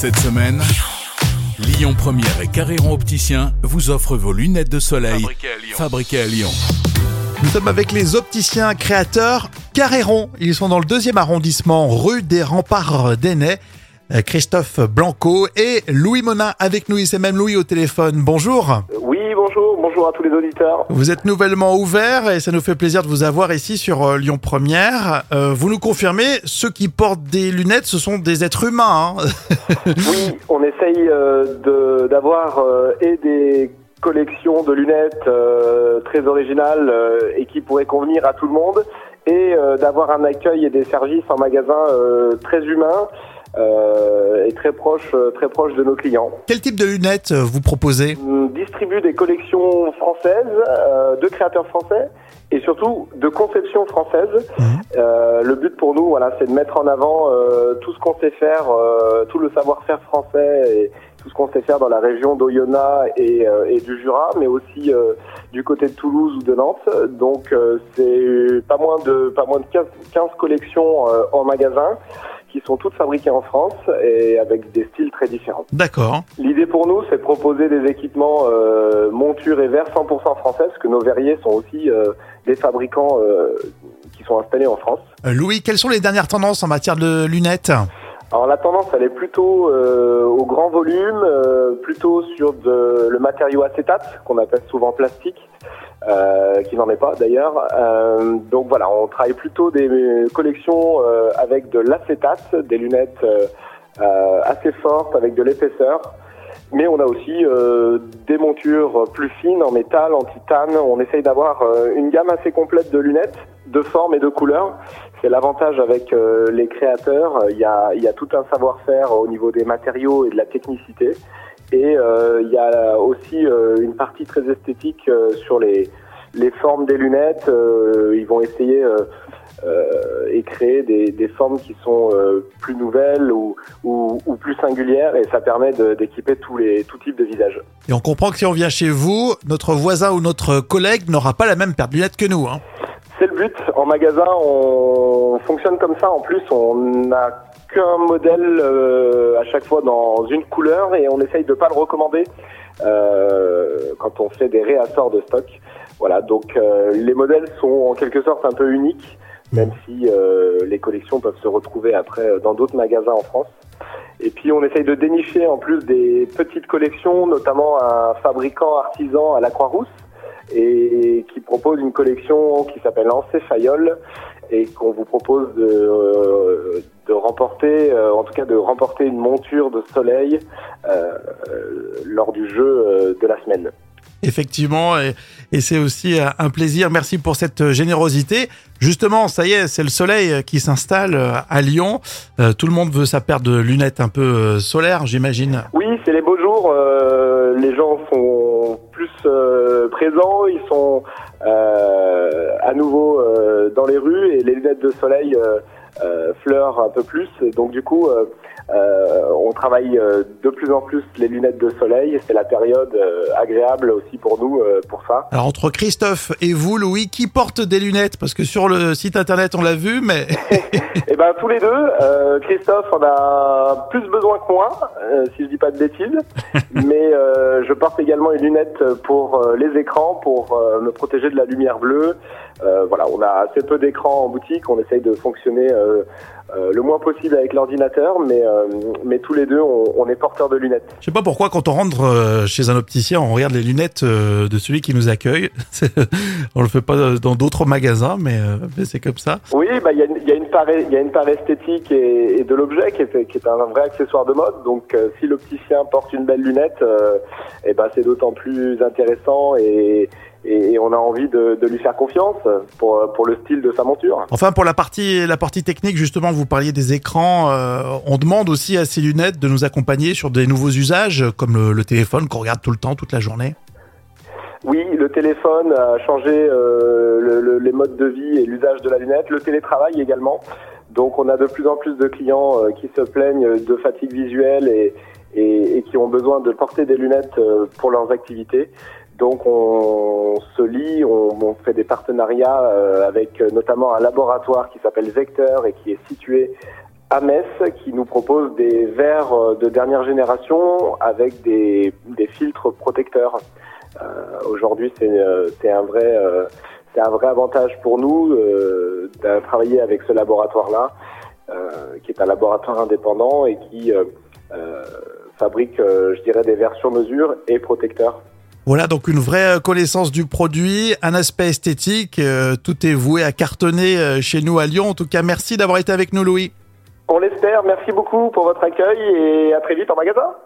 Cette semaine, Lyon Première et Carréron Opticien vous offrent vos lunettes de soleil fabriquées à Lyon. Nous sommes avec les opticiens créateurs Carréron. Ils sont dans le deuxième arrondissement, rue des Remparts d'Ainay. Euh, Christophe Blanco et Louis Monin avec nous. C'est même Louis au téléphone. Bonjour. Bonjour, bonjour à tous les auditeurs. Vous êtes nouvellement ouvert et ça nous fait plaisir de vous avoir ici sur euh, Lyon Première. Euh, vous nous confirmez, ceux qui portent des lunettes, ce sont des êtres humains. hein Oui, on essaye euh, d'avoir euh, et des collections de lunettes très originales et qui pourraient convenir à tout le monde, et d'avoir un accueil et des services en magasin très humains euh, et très proches euh, très proches de nos clients. Quel type de lunettes euh, vous proposez? On distribue des collections françaises, euh, de créateurs français et surtout de conception française. Mhm. Euh, le but pour nous, voilà, c'est de mettre en avant euh, tout ce qu'on sait faire, euh, tout le savoir-faire français et tout ce qu'on sait faire dans la région d'Oyonnax et, euh, et du Jura, mais aussi euh, du côté de Toulouse ou de Nantes. Donc euh, c'est pas moins de pas moins de 15, 15 collections euh, en magasin qui sont toutes fabriquées en France et avec des styles très différents. D'accord. L'idée pour nous, c'est de proposer des équipements euh, montures et verres 100% français, parce que nos verriers sont aussi euh, des fabricants euh, qui sont installés en France. Euh, Louis, quelles sont les dernières tendances en matière de lunettes? Alors la tendance, elle est plutôt euh, au grand volume, euh, plutôt sur de, le matériau acétate, qu'on appelle souvent plastique, euh, qui n'en est pas d'ailleurs. Euh, donc voilà, on travaille plutôt des collections euh, avec de l'acétate, des lunettes euh, euh, assez fortes, avec de l'épaisseur. Mais on a aussi euh, des montures plus fines en métal, en titane. On essaye d'avoir une gamme assez complète de lunettes, de formes et de couleurs. C'est l'avantage avec les créateurs. Il y a, il y a tout un savoir-faire au niveau des matériaux et de la technicité. Et euh, il y a aussi euh, une partie très esthétique euh, sur les, les formes des lunettes. Ils vont essayer euh, et créer des, des formes qui sont euh, plus nouvelles ou, ou, ou plus singulières et ça permet d'équiper tous les tout types de visages. Et on comprend que si on vient chez vous, notre voisin ou notre collègue n'aura pas la même paire de lunettes que nous. Hein. C'est le but. En magasin, on fonctionne comme ça. En plus, on n'a qu'un modèle euh, à chaque fois dans une couleur et on essaye de pas le recommander euh, quand on fait des réassorts de stock. Voilà. Donc euh, les modèles sont en quelque sorte un peu uniques, même si les collections peuvent se retrouver après dans d'autres magasins en France. Et puis on essaye de dénicher en plus des petites collections, notamment un fabricant artisan à la Croix-Rousse et qui propose une collection qui s'appelle Encéphaliole et qu'on vous propose de, euh, de remporter, euh, en tout cas de remporter une monture de soleil euh, lors du jeu de la semaine. Effectivement, et, et c'est aussi un plaisir. Merci pour cette générosité. Justement, ça y est, c'est le soleil qui s'installe à Lyon. Euh, tout le monde veut sa paire de lunettes un peu solaires, j'imagine. Oui, c'est les beaux euh, les gens sont plus euh, présents. Ils sont euh, à nouveau dans les rues et les lunettes de soleil euh, fleurent un peu plus. Donc du coup, euh, euh, on travaille de plus en plus les lunettes de soleil. C'est la période agréable aussi pour nous pour ça. Alors entre Christophe et vous, Louis, qui porte des lunettes? Parce que sur le site internet, on l'a vu, mais Eh ben tous les deux. Christophe en a plus besoin que moi, si je dis pas de bêtises. Mais je porte également une lunette pour les écrans, pour me protéger de la lumière bleue. Euh, voilà, on a assez peu d'écrans en boutique. On essaye de fonctionner euh, euh, le moins possible avec l'ordinateur, mais euh, mais tous les deux, on, on est porteurs de lunettes. je sais pas pourquoi quand on rentre euh, chez un opticien, on regarde les lunettes euh, de celui qui nous accueille. On le fait pas dans d'autres magasins, mais, euh, mais c'est comme ça. Oui, bah il y a, une- il y a une part, il y a une part esthétique et, et de l'objet qui est, qui est un vrai accessoire de mode. Donc, euh, si l'opticien porte une belle lunette, euh, eh ben c'est d'autant plus intéressant et, et, et on a envie de, de lui faire confiance pour pour le style de sa monture. Enfin, pour la partie, la partie technique, justement, vous parliez des écrans. euh, on demande aussi à ces lunettes de nous accompagner sur des nouveaux usages, comme le, le téléphone qu'on regarde tout le temps, toute la journée. Oui, le téléphone a changé euh, le- le- les modes de vie et l'usage de la lunette, le télétravail également. Donc on a de plus en plus de clients euh, qui se plaignent de fatigue visuelle et, et, et qui ont besoin de porter des lunettes pour leurs activités. Donc on se lie, on, fait des partenariats euh, avec euh, notamment un laboratoire qui s'appelle Vecteur et qui est situé à Metz qui nous propose des verres euh, de dernière génération avec des, filtres protecteurs. Aujourd'hui, c'est un vrai un vrai avantage pour nous euh, de travailler avec ce laboratoire-là, qui est un laboratoire indépendant et qui fabrique, je dirais, des verres sur mesure et protecteurs. Voilà, donc une vraie euh, connaissance du produit, un aspect esthétique, euh, tout est voué à cartonner euh, chez nous à Lyon. En tout cas, merci d'avoir été avec nous, Louis. On l'espère. Merci beaucoup pour votre accueil et à très vite en magasin.